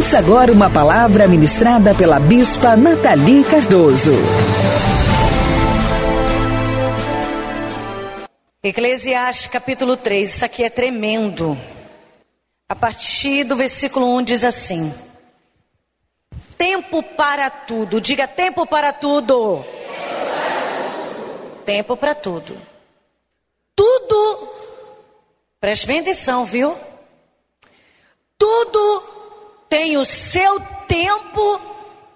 Ouça agora uma palavra ministrada pela Bispa Nathalie Cardoso. Eclesiastes capítulo 3, isso aqui é tremendo. A partir do versículo 1 diz assim: Tempo para tudo, diga tempo para tudo. Tempo para tudo. Tudo, preste bem atenção, viu? Tudo tem o seu tempo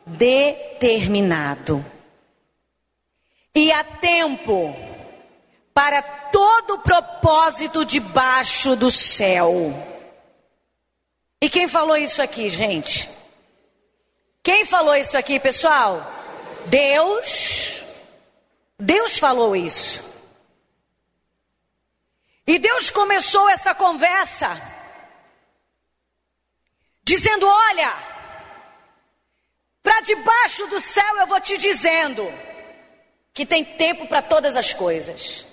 determinado. E há tempo para todo propósito debaixo do céu. E quem falou isso aqui, gente? Quem falou isso aqui, pessoal? Deus. Deus falou isso. E Deus começou essa conversa dizendo: Olha, para debaixo do céu eu vou te dizendo que tem tempo para todas as coisas.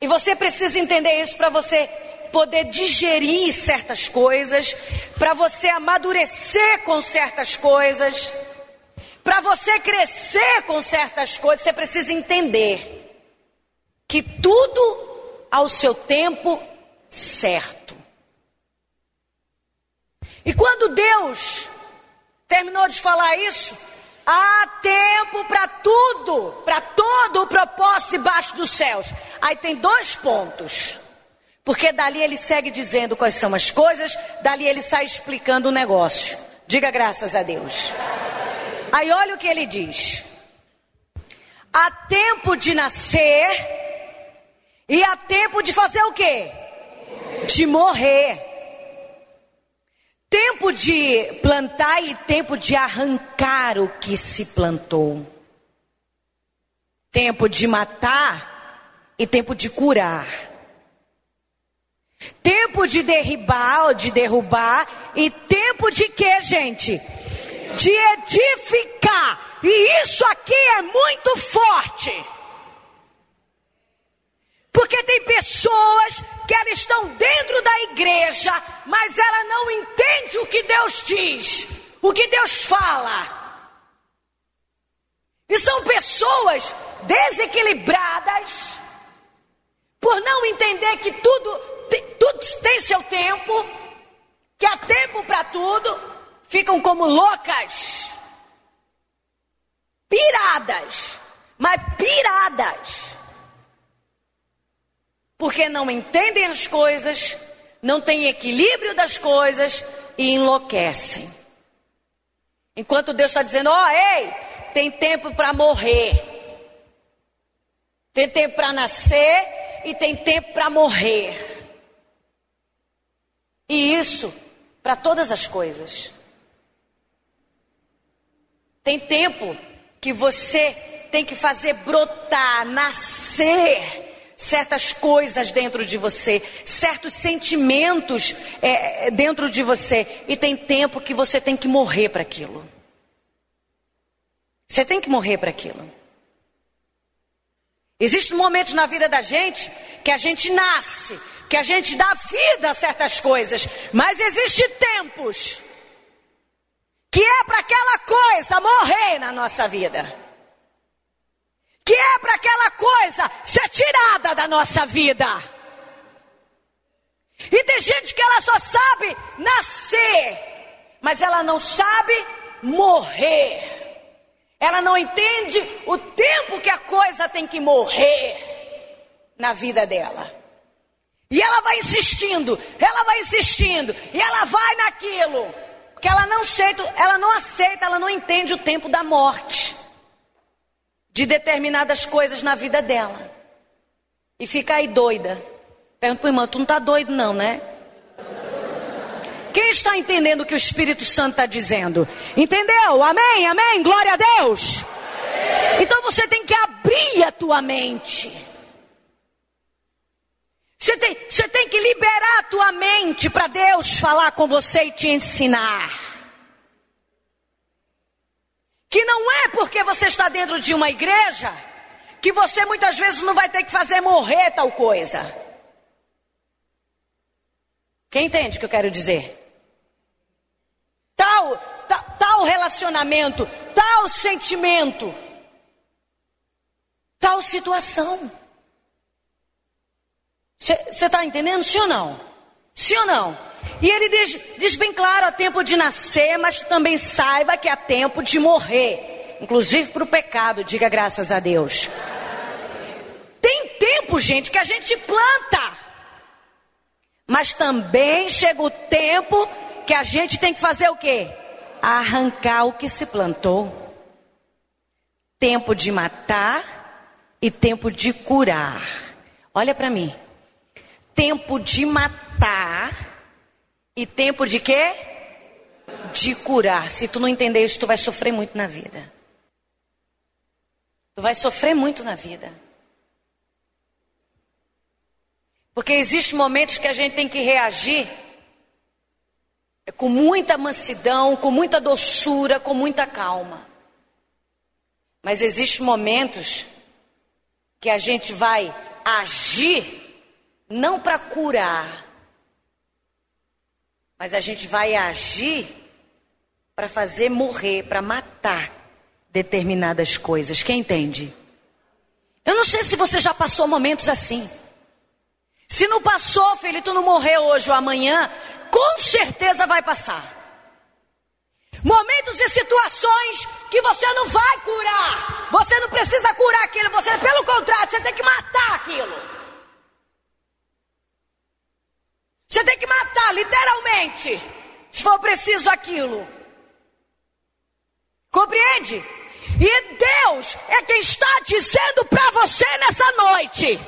E você precisa entender isso para você poder digerir certas coisas, para você amadurecer com certas coisas, para você crescer com certas coisas, você precisa entender que tudo ao seu tempo certo. E quando Deus terminou de falar isso, Há tempo para tudo, para todo o propósito debaixo dos céus. Aí tem dois pontos. Porque dali ele segue dizendo quais são as coisas, dali ele sai explicando o negócio. Diga graças a Deus. Aí olha o que ele diz: há tempo de nascer e há tempo de fazer o quê? De morrer. Tempo de plantar e tempo de arrancar o que se plantou. Tempo de matar e tempo de curar. Tempo de derribar ou de derrubar e tempo de quê, gente? De edificar. E isso aqui é muito forte. Porque tem pessoas que elas estão dentro da igreja, mas ela não entende o que Deus diz, o que Deus fala. E são pessoas desequilibradas por não entender que tudo, tudo tem seu tempo, que há tempo para tudo, ficam como loucas, piradas, mas piradas porque não entendem as coisas, não têm equilíbrio das coisas e enlouquecem. Enquanto Deus está dizendo: ó, oh, ei, tem tempo para morrer, tem tempo para nascer e tem tempo para morrer. E isso para todas as coisas. Tem tempo que você tem que fazer brotar, nascer certas coisas dentro de você, certos sentimentos é, dentro de você, e tem tempo que você tem que morrer para aquilo. Você tem que morrer para aquilo. Existem momentos na vida da gente que a gente nasce, que a gente dá vida a certas coisas, mas existem tempos que é para aquela coisa morrer na nossa vida que para aquela coisa ser tirada da nossa vida. E tem gente que ela só sabe nascer, mas ela não sabe morrer. Ela não entende o tempo que a coisa tem que morrer na vida dela. E ela vai insistindo, ela vai insistindo, e ela vai naquilo. Porque ela não aceita, ela não aceita, ela não entende o tempo da morte de determinadas coisas na vida dela. E fica aí doida. Pergunta para o irmão, tu não está doido não, né? Quem está entendendo o que o Espírito Santo está dizendo? Entendeu? Amém, amém, glória a Deus. Então você tem que abrir a tua mente. Você tem, você tem que liberar a tua mente para Deus falar com você e te ensinar. Que não é porque você está dentro de uma igreja que você muitas vezes não vai ter que fazer morrer tal coisa. Quem entende o que eu quero dizer? tal relacionamento, tal sentimento, tal situação. Você está entendendo? Sim ou não? Sim ou não? E ele diz, diz bem claro: há tempo de nascer, mas também saiba que há tempo de morrer. Inclusive para o pecado, diga graças a Deus. Tem tempo, gente, que a gente planta. Mas também chega o tempo que a gente tem que fazer o quê? Arrancar o que se plantou. Tempo de matar e tempo de curar. Olha para mim. Tempo de matar e tempo de quê? De curar. Se tu não entender isso, tu vai sofrer muito na vida. Tu vai sofrer muito na vida. Porque existem momentos que a gente tem que reagir com muita mansidão, com muita doçura, com muita calma. Mas existem momentos que a gente vai agir não para curar, mas a gente vai agir para fazer morrer, para matar determinadas coisas. Quem entende? Eu não sei se você já passou momentos assim. Se não passou, filho, tu não morreu hoje ou amanhã, com certeza vai passar. Momentos e situações que você não vai curar. Você não precisa curar aquilo, você, pelo contrário, você tem que matar aquilo. Você tem que matar, literalmente, se for preciso aquilo. Compreende? E Deus é quem está dizendo para você nessa noite.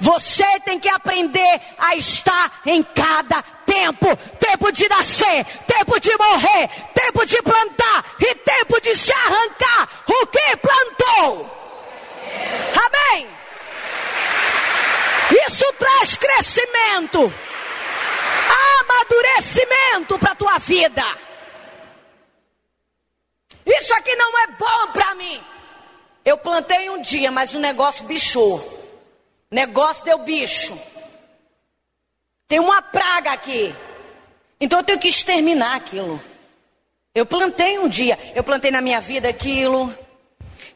Você tem que aprender a estar em cada tempo: tempo de nascer, tempo de morrer, tempo de plantar e tempo de se arrancar o que plantou. Amém? Isso traz crescimento, amadurecimento para a tua vida. Isso aqui não é bom para mim. Eu plantei um dia, mas o negócio bichou. Negócio deu bicho. Tem uma praga aqui. Então eu tenho que exterminar aquilo. Eu plantei um dia, eu plantei na minha vida aquilo.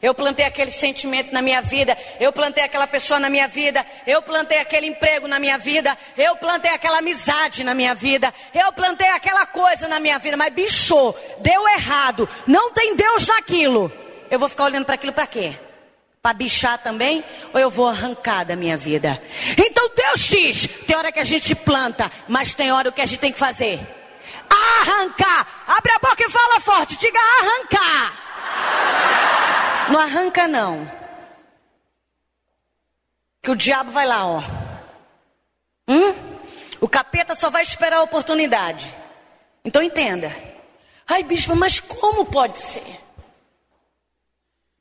Eu plantei aquele sentimento na minha vida, eu plantei aquela pessoa na minha vida, eu plantei aquele emprego na minha vida, eu plantei aquela amizade na minha vida, eu plantei aquela coisa na minha vida, mas bichou, deu errado, não tem Deus naquilo. Eu vou ficar olhando para aquilo para quê? para bichar também, ou eu vou arrancar da minha vida. Então Deus diz: tem hora que a gente planta, mas tem hora que a gente tem que fazer. Arrancar. Abre a boca e fala forte. Diga arrancar. Não arranca não. Que o diabo vai lá, ó. Hum? O capeta só vai esperar a oportunidade. Então entenda. Ai, bispo, mas como pode ser?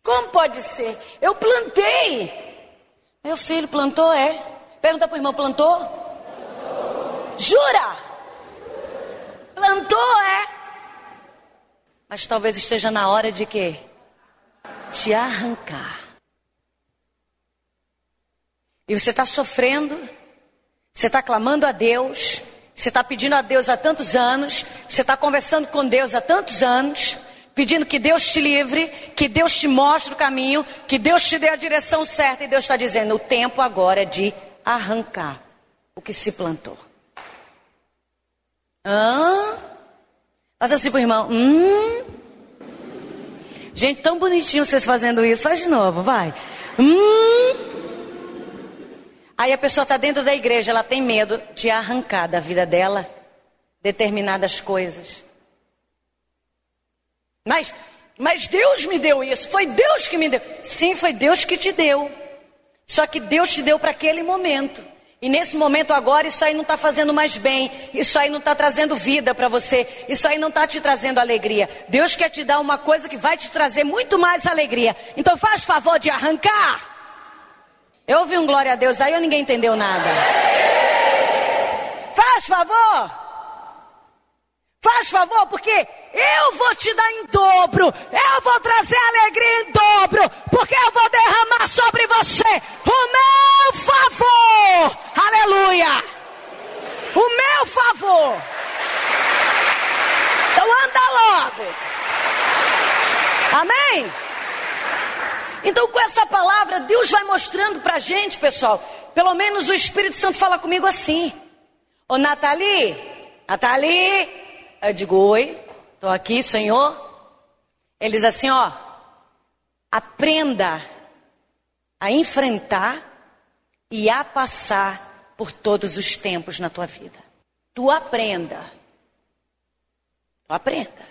Como pode ser? Eu plantei. Meu filho plantou, é? Pergunta para o irmão, plantou? Jura? Plantou, é? Mas talvez esteja na hora de quê? Te arrancar. E você está sofrendo, você está clamando a Deus, você está pedindo a Deus há tantos anos, você está conversando com Deus há tantos anos, pedindo que Deus te livre, que Deus te mostre o caminho, que Deus te dê a direção certa. E Deus está dizendo: o tempo agora é de arrancar o que se plantou. Hã? Faz assim pro irmão. Hum? Gente, tão bonitinho vocês fazendo isso. Faz de novo, vai. Hum? Aí a pessoa está dentro da igreja, ela tem medo de arrancar da vida dela determinadas coisas. Mas, mas Deus me deu isso, foi Deus que me deu. Sim, foi Deus que te deu. Só que Deus te deu para aquele momento. E nesse momento agora, isso aí não está fazendo mais bem, isso aí não está trazendo vida para você, isso aí não está te trazendo alegria. Deus quer te dar uma coisa que vai te trazer muito mais alegria. Então faz favor de arrancar. Eu ouvi um glória a Deus aí ou ninguém entendeu nada? Faz favor. Faz favor, porque eu vou te dar em dobro, eu vou trazer alegria em dobro, porque eu vou derramar sobre você o meu favor. Aleluia! Favor. Então anda logo, Amém? Então, com essa palavra, Deus vai mostrando pra gente, pessoal. Pelo menos o Espírito Santo fala comigo assim. Ô Nathalie, Nathalie, eu digo, oi, tô aqui, Senhor. Ele diz assim, ó, aprenda a enfrentar e a passar por todos os tempos na tua vida. Tu aprenda. Tu aprenda.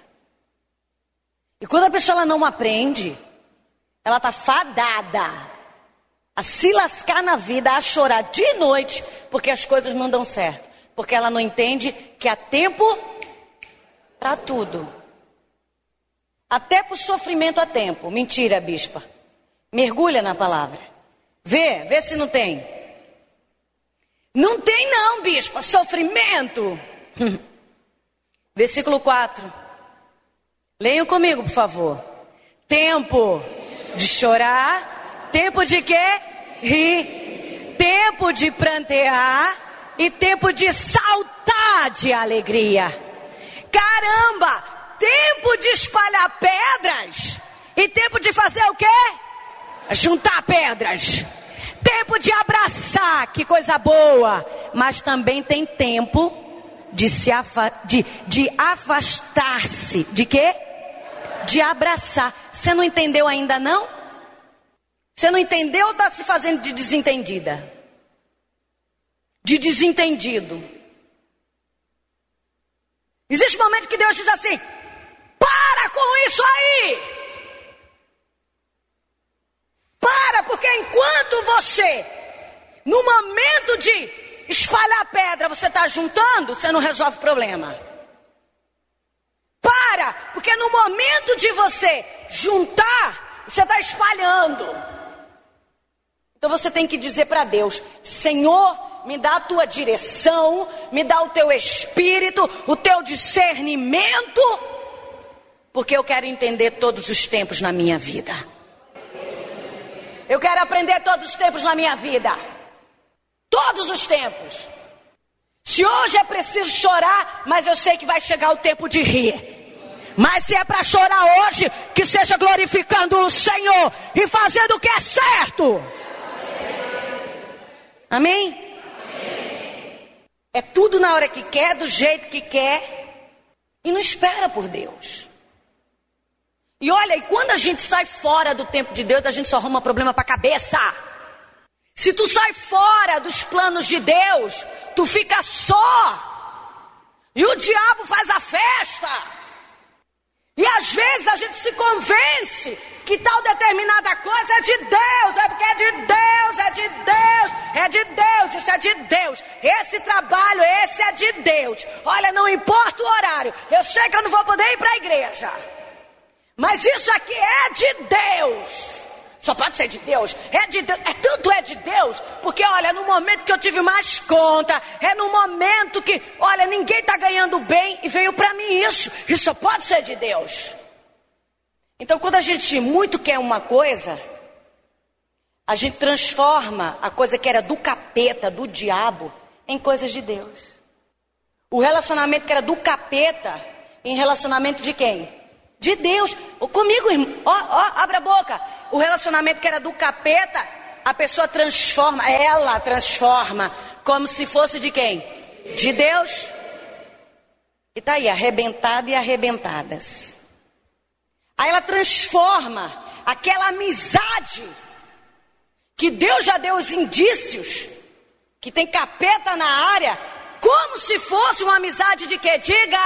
E quando a pessoa ela não aprende, ela tá fadada a se lascar na vida, a chorar de noite, porque as coisas não dão certo. Porque ela não entende que há tempo para tudo. Até para o sofrimento há tempo. Mentira, bispa. Mergulha na palavra. Vê, vê se não tem. Não tem não, bispa, sofrimento. Versículo 4. Leiam comigo, por favor. Tempo de chorar, tempo de quê? Rir, tempo de prantear e tempo de saltar de alegria. Caramba, tempo de espalhar pedras e tempo de fazer o quê? Juntar pedras. Tempo de abraçar, que coisa boa. Mas também tem tempo de se afa de, de afastar-se. De quê? De abraçar. Você não entendeu ainda não? Você não entendeu ou está se fazendo de desentendida? De desentendido. Existe um momento que Deus diz assim: para com isso aí! Para, porque enquanto você, no momento de espalhar pedra, você está juntando, você não resolve o problema. Para, porque no momento de você juntar, você está espalhando. Então você tem que dizer para Deus: Senhor, me dá a tua direção, me dá o teu espírito, o teu discernimento, porque eu quero entender todos os tempos na minha vida. Eu quero aprender todos os tempos na minha vida. Todos os tempos. Se hoje é preciso chorar, mas eu sei que vai chegar o tempo de rir. Mas se é para chorar hoje, que seja glorificando o Senhor e fazendo o que é certo. Amém? É tudo na hora que quer, do jeito que quer. E não espera por Deus. E olha, e quando a gente sai fora do tempo de Deus, a gente só arruma problema para a cabeça. Se tu sai fora dos planos de Deus, tu fica só. E o diabo faz a festa. E às vezes a gente se convence que tal determinada coisa é de Deus, é porque é de Deus, é de Deus, é de Deus, isso é de Deus. Esse trabalho, esse é de Deus. Olha, não importa o horário, eu sei que eu não vou poder ir para a igreja, mas isso aqui é de Deus. Só pode ser de Deus. É de Deus. É tanto é de Deus, porque olha, no momento que eu tive mais conta, é no momento que, olha, ninguém está ganhando bem e veio para mim isso. Isso só pode ser de Deus. Então, quando a gente muito quer uma coisa, a gente transforma a coisa que era do capeta, do diabo, em coisas de Deus. O relacionamento que era do capeta, em relacionamento de quem? De Deus. Comigo, irmão. Ó, ó, abre a boca. O relacionamento que era do capeta, a pessoa transforma, ela transforma, como se fosse de quem? De Deus. E tá aí, arrebentada e arrebentadas. Aí ela transforma aquela amizade que Deus já deu os indícios, que tem capeta na área, como se fosse uma amizade de que? Diga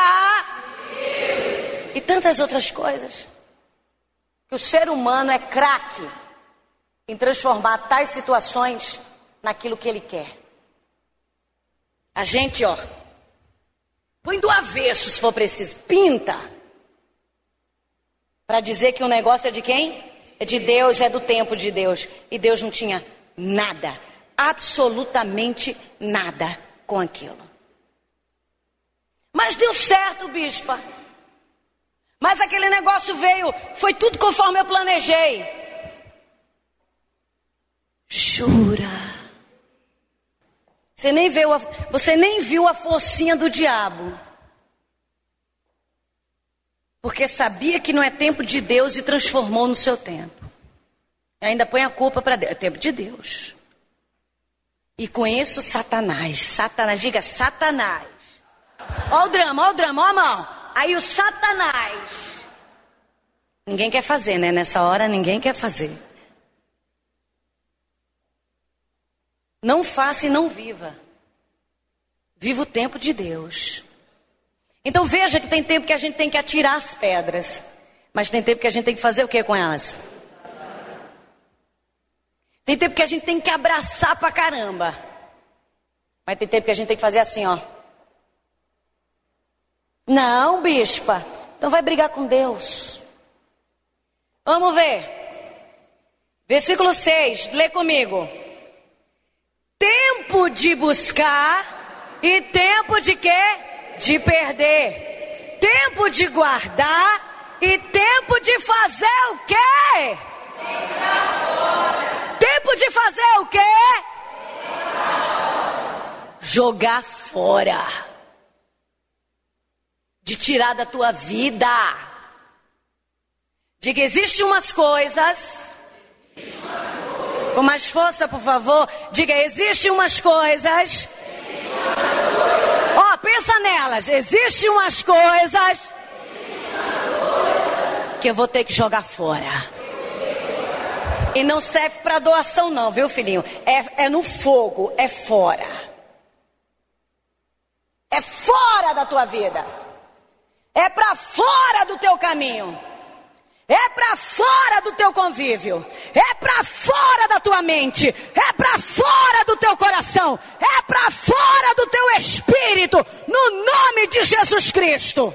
Deus e tantas outras coisas. Que o ser humano é craque em transformar tais situações naquilo que ele quer. A gente, ó, põe do avesso se for preciso, pinta. Para dizer que o negócio é de quem? É de Deus, é do tempo de Deus. E Deus não tinha nada, absolutamente nada com aquilo. Mas deu certo, bispa. Mas aquele negócio veio, foi tudo conforme eu planejei. Jura? Você nem viu a, você nem viu a forcinha do diabo. Porque sabia que não é tempo de Deus e transformou no seu tempo. E ainda põe a culpa para Deus. É tempo de Deus. E conheço Satanás. Satanás, diga Satanás. Ó o drama, ó o drama, ó a mão. Aí o Satanás. Ninguém quer fazer, né? Nessa hora ninguém quer fazer. Não faça e não viva. Viva o tempo de Deus. Então veja que tem tempo que a gente tem que atirar as pedras. Mas tem tempo que a gente tem que fazer o que com elas? Tem tempo que a gente tem que abraçar pra caramba. Mas tem tempo que a gente tem que fazer assim, ó. Não, bispa. Então vai brigar com Deus. Vamos ver. Versículo 6, lê comigo. Tempo de buscar e tempo de quê? De perder. Tempo de guardar e tempo de fazer o quê? Tempo de fazer o quê? Jogar fora. De tirar da tua vida. Diga, existe umas coisas. Com mais força, por favor. Diga, existe umas coisas. Ó, oh, pensa nelas. Existem umas coisas que eu vou ter que jogar fora. E não serve para doação, não, viu, filhinho? É, é no fogo, é fora. É fora da tua vida. É para fora do teu caminho. É para fora do teu convívio. É para fora da tua mente. É para fora do teu coração. É para fora do teu espírito. No nome de Jesus Cristo.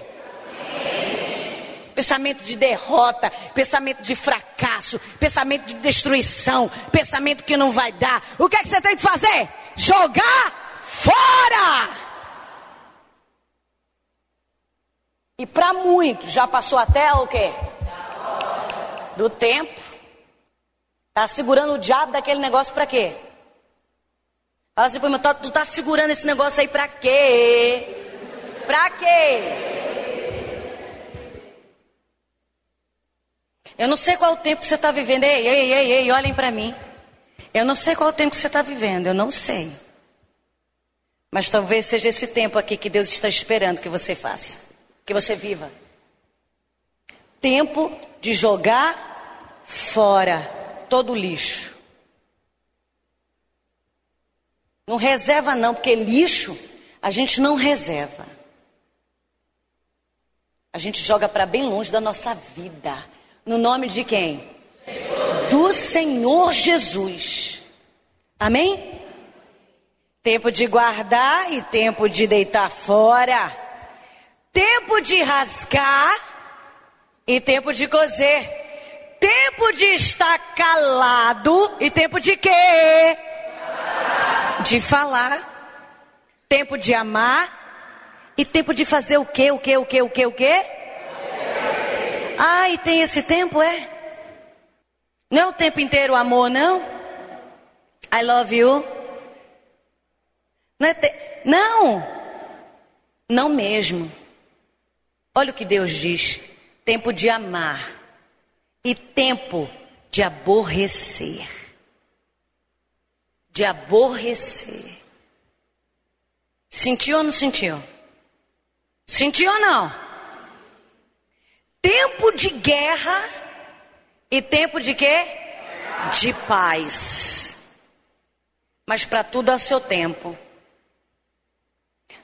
Pensamento de derrota, pensamento de fracasso, pensamento de destruição, pensamento que não vai dar. O que é que você tem que fazer? Jogar fora! E para muitos já passou até o quê? do tempo. Tá segurando o diabo daquele negócio para quê? Fala assim, mas tu tá segurando esse negócio aí para quê? Para quê? Eu não sei qual o tempo que você está vivendo. Ei, ei, ei, ei, olhem para mim. Eu não sei qual o tempo que você está vivendo, eu não sei. Mas talvez seja esse tempo aqui que Deus está esperando que você faça, que você viva. Tempo de jogar fora todo o lixo. Não reserva não, porque lixo a gente não reserva. A gente joga para bem longe da nossa vida. No nome de quem? Do Senhor Jesus. Amém? Tempo de guardar e tempo de deitar fora. Tempo de rasgar e tempo de cozer. Tempo de estar calado e tempo de quê? De falar. Tempo de amar e tempo de fazer o quê? O quê? O quê? O quê? O quê? Ah, e tem esse tempo, é? Não é o tempo inteiro amor, não? I love you. Não, é te... não, não mesmo. Olha o que Deus diz tempo de amar e tempo de aborrecer. De aborrecer. Sentiu ou não sentiu? Sentiu ou não? Tempo de guerra e tempo de quê? De paz. Mas para tudo há seu tempo.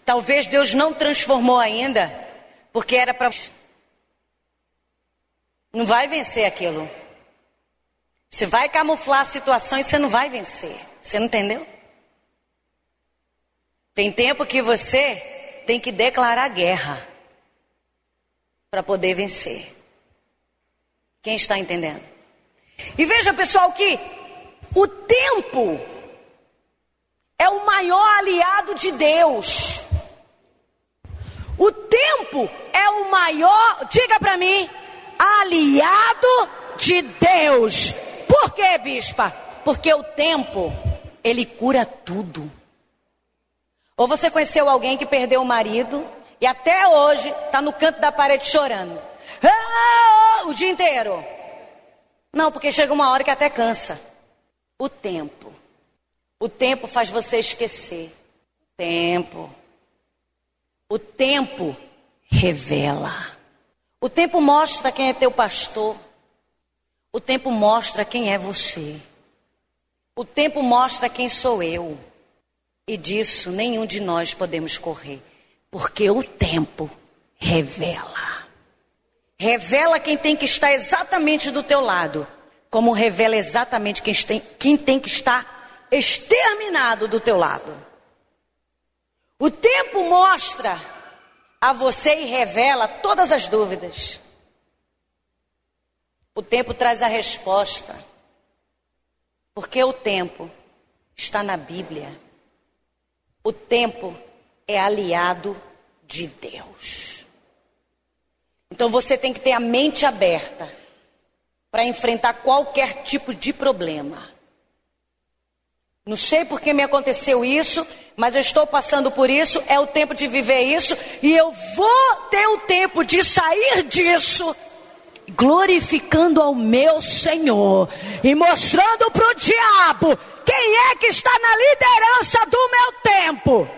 Talvez Deus não transformou ainda, porque era para não vai vencer aquilo. Você vai camuflar a situação e você não vai vencer. Você não entendeu? Tem tempo que você tem que declarar guerra para poder vencer. Quem está entendendo? E veja, pessoal, que o tempo é o maior aliado de Deus. O tempo é o maior, diga para mim, aliado de Deus. Por quê, bispa? Porque o tempo, ele cura tudo. Ou você conheceu alguém que perdeu o marido e até hoje está no canto da parede chorando. ah, o dia inteiro. Não, porque chega uma hora que até cansa. O tempo. O tempo faz você esquecer. O tempo. O tempo revela. O tempo mostra quem é teu pastor. O tempo mostra quem é você. O tempo mostra quem sou eu. E disso nenhum de nós podemos correr. Porque o tempo revela. Revela quem tem que estar exatamente do teu lado. Como revela exatamente quem tem, quem tem que estar exterminado do teu lado. O tempo mostra a você e revela todas as dúvidas. O tempo traz a resposta. Porque o tempo está na Bíblia. O tempo é aliado de Deus. Então você tem que ter a mente aberta para enfrentar qualquer tipo de problema. Não sei por que me aconteceu isso, mas eu estou passando por isso, é o tempo de viver isso, e eu vou ter o tempo de sair disso glorificando ao meu Senhor e mostrando para o diabo quem é que está na liderança do meu tempo.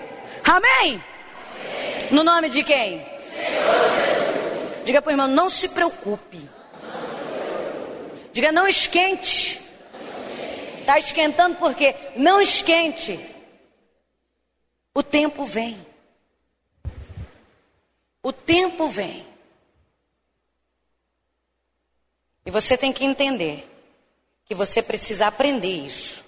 Amém? Amém. No nome de quem? Diga para o irmão, não se preocupe. Diga, não esquente. Está esquentando por quê? Não esquente. O tempo vem. O tempo vem. E você tem que entender que você precisa aprender isso.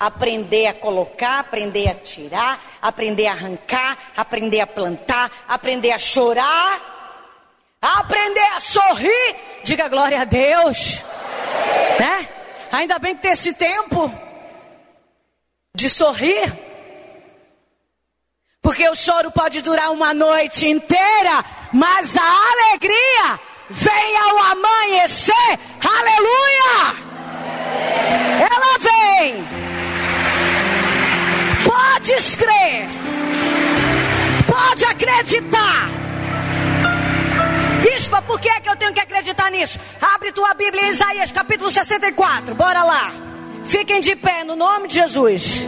Aprender a colocar, aprender a tirar, aprender a arrancar, aprender a plantar, aprender a chorar, aprender a sorrir. Diga glória a Deus. Né? Ainda bem que tem esse tempo de sorrir. Porque o choro pode durar uma noite inteira, mas a alegria vem ao amanhecer, aleluia! Ela vem. Podes crer, pode acreditar. Bispa, por que, é que eu tenho que acreditar nisso? Abre tua Bíblia em Isaías capítulo 64, bora lá. Fiquem de pé no nome de Jesus.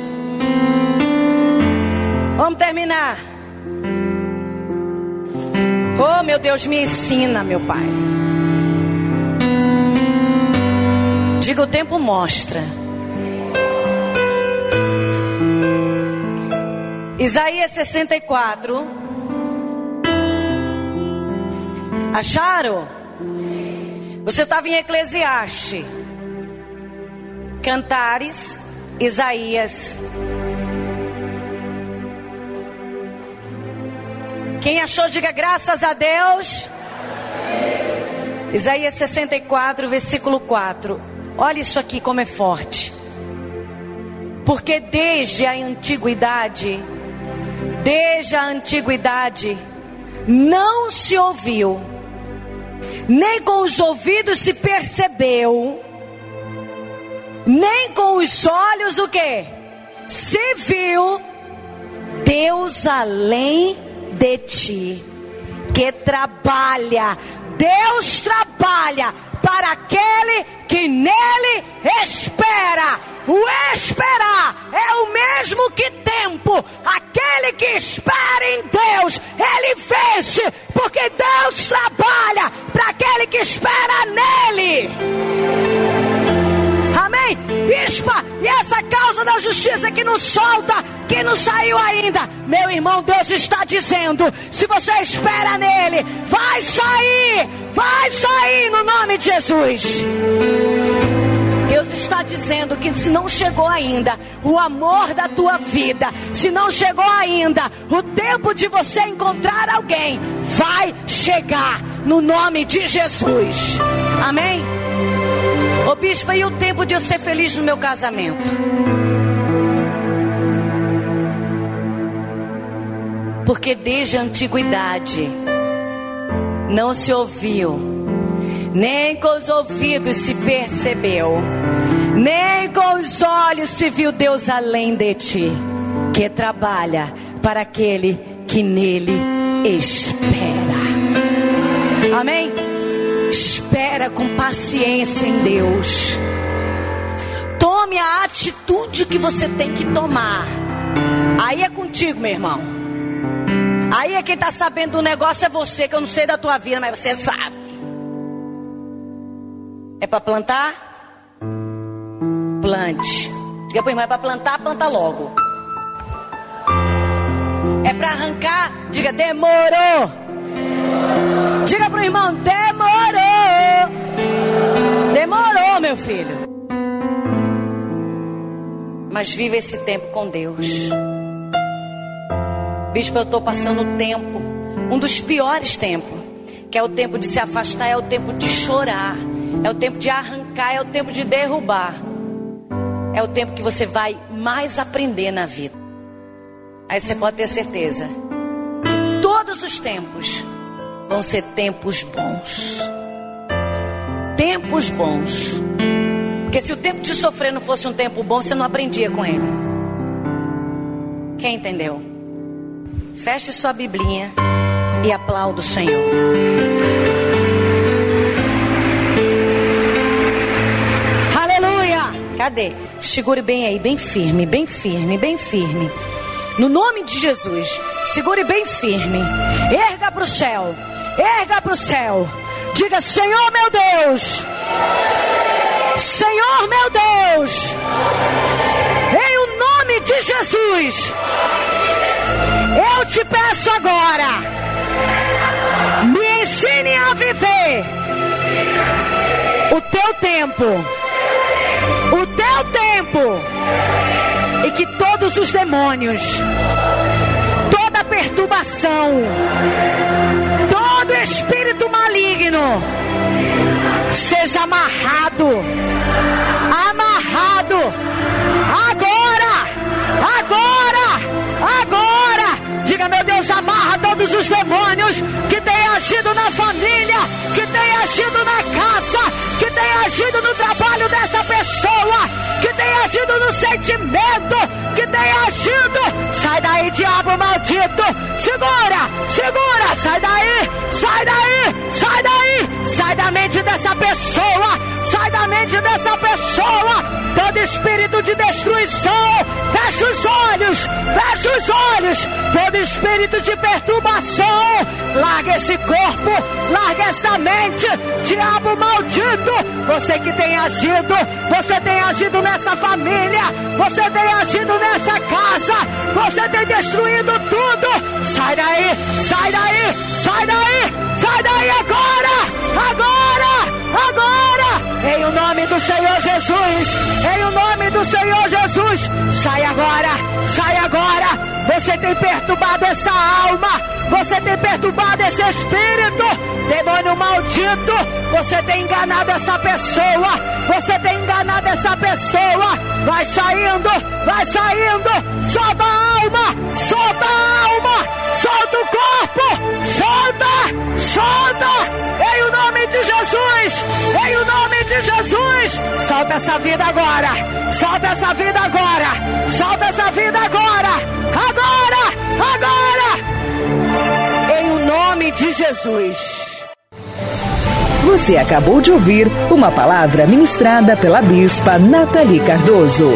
Vamos terminar. Oh, meu Deus, me ensina, meu Pai. Diga, o tempo mostra. Isaías 64. Acharam? Você estava em Eclesiastes. Cantares, Isaías Quem achou, diga graças a Deus. Isaías 64, versículo 4. Olha isso aqui como é forte. Porque desde a antiguidade, desde a antiguidade, não se ouviu, nem com os ouvidos se percebeu, nem com os olhos o que? Se viu Deus além de ti, que trabalha, Deus trabalha para aquele que nele espera. O esperar é o mesmo que tempo. Aquele que espera em Deus, ele vence, porque Deus trabalha para aquele que espera nele. Amém? Bispa, e essa causa da justiça que não solta, que não saiu ainda. Meu irmão, Deus está dizendo: se você espera nele, vai sair, vai sair no nome de Jesus. Deus está dizendo que se não chegou ainda o amor da tua vida, se não chegou ainda o tempo de você encontrar alguém, vai chegar no nome de Jesus. Amém? Ô bispo, e o tempo de eu ser feliz no meu casamento? Porque desde a antiguidade não se ouviu, nem com os ouvidos se percebeu, nem com os olhos se viu Deus além de ti, que trabalha para aquele que nele espera. Amém? Espera com paciência em Deus. Tome a atitude que você tem que tomar. Aí é contigo, meu irmão. Aí é quem está sabendo do negócio é você, que eu não sei da tua vida, mas você sabe. É para plantar? Plante. Diga para irmão, é para plantar, planta logo. É para arrancar? Diga, demorou. Diga para o irmão, demorou. Demorou, meu filho. Mas viva esse tempo com Deus. Bispo, eu estou passando o tempo, um dos piores tempos, que é o tempo de se afastar, é o tempo de chorar, é o tempo de arrancar, é o tempo de derrubar. É o tempo que você vai mais aprender na vida. Aí você pode ter certeza. Todos os tempos vão ser tempos bons. Tempos bons. Porque se o tempo de sofrer não fosse um tempo bom, você não aprendia com ele. Quem entendeu? Feche sua biblinha e aplauda o Senhor. Cadê? Segure bem aí, bem firme, bem firme, bem firme. No nome de Jesus, segure bem firme. Erga para o céu. Erga para o céu. Diga: Senhor meu Deus. Senhor meu Deus. Em o nome de Jesus. Eu te peço agora. Me ensine a viver o teu tempo. O teu tempo. E que todos os demônios, toda perturbação, todo espírito maligno seja amarrado, amarrado, agora, agora, agora. Diga, meu Deus, amarra todos os demônios que têm agido na família, que têm agido na casa, que têm agido no trabalho dessa pessoa agido no sentimento, que tem agido. Sai daí, diabo maldito. Segura, segura, sai daí, sai daí, sai daí, sai da mente dessa pessoa, sai da mente dessa pessoa. Todo espírito de destruição, fecha os olhos, fecha os olhos. Todo espírito de perturbação, larga esse corpo, larga essa mente, diabo maldito. Você que tem agido, você tem agido nessa família, você tem agido nessa casa, você tem destruído tudo. Sai daí, sai daí, sai daí, sai daí agora, agora, agora. Nome do Senhor Jesus, em o nome do Senhor Jesus, sai agora, sai agora. Você tem perturbado essa alma, você tem perturbado esse espírito, demônio maldito. Você tem enganado essa pessoa, você tem enganado essa pessoa. Vai saindo, vai saindo, solta alma, solta a alma, solta o corpo, solta, solta, em o nome de Jesus, em o nome de Jesus. Solta essa vida agora, solta essa vida agora, solta essa vida agora agora, agora, em o nome de Jesus. Você acabou de ouvir uma palavra ministrada pela bispa Nathalie Cardoso.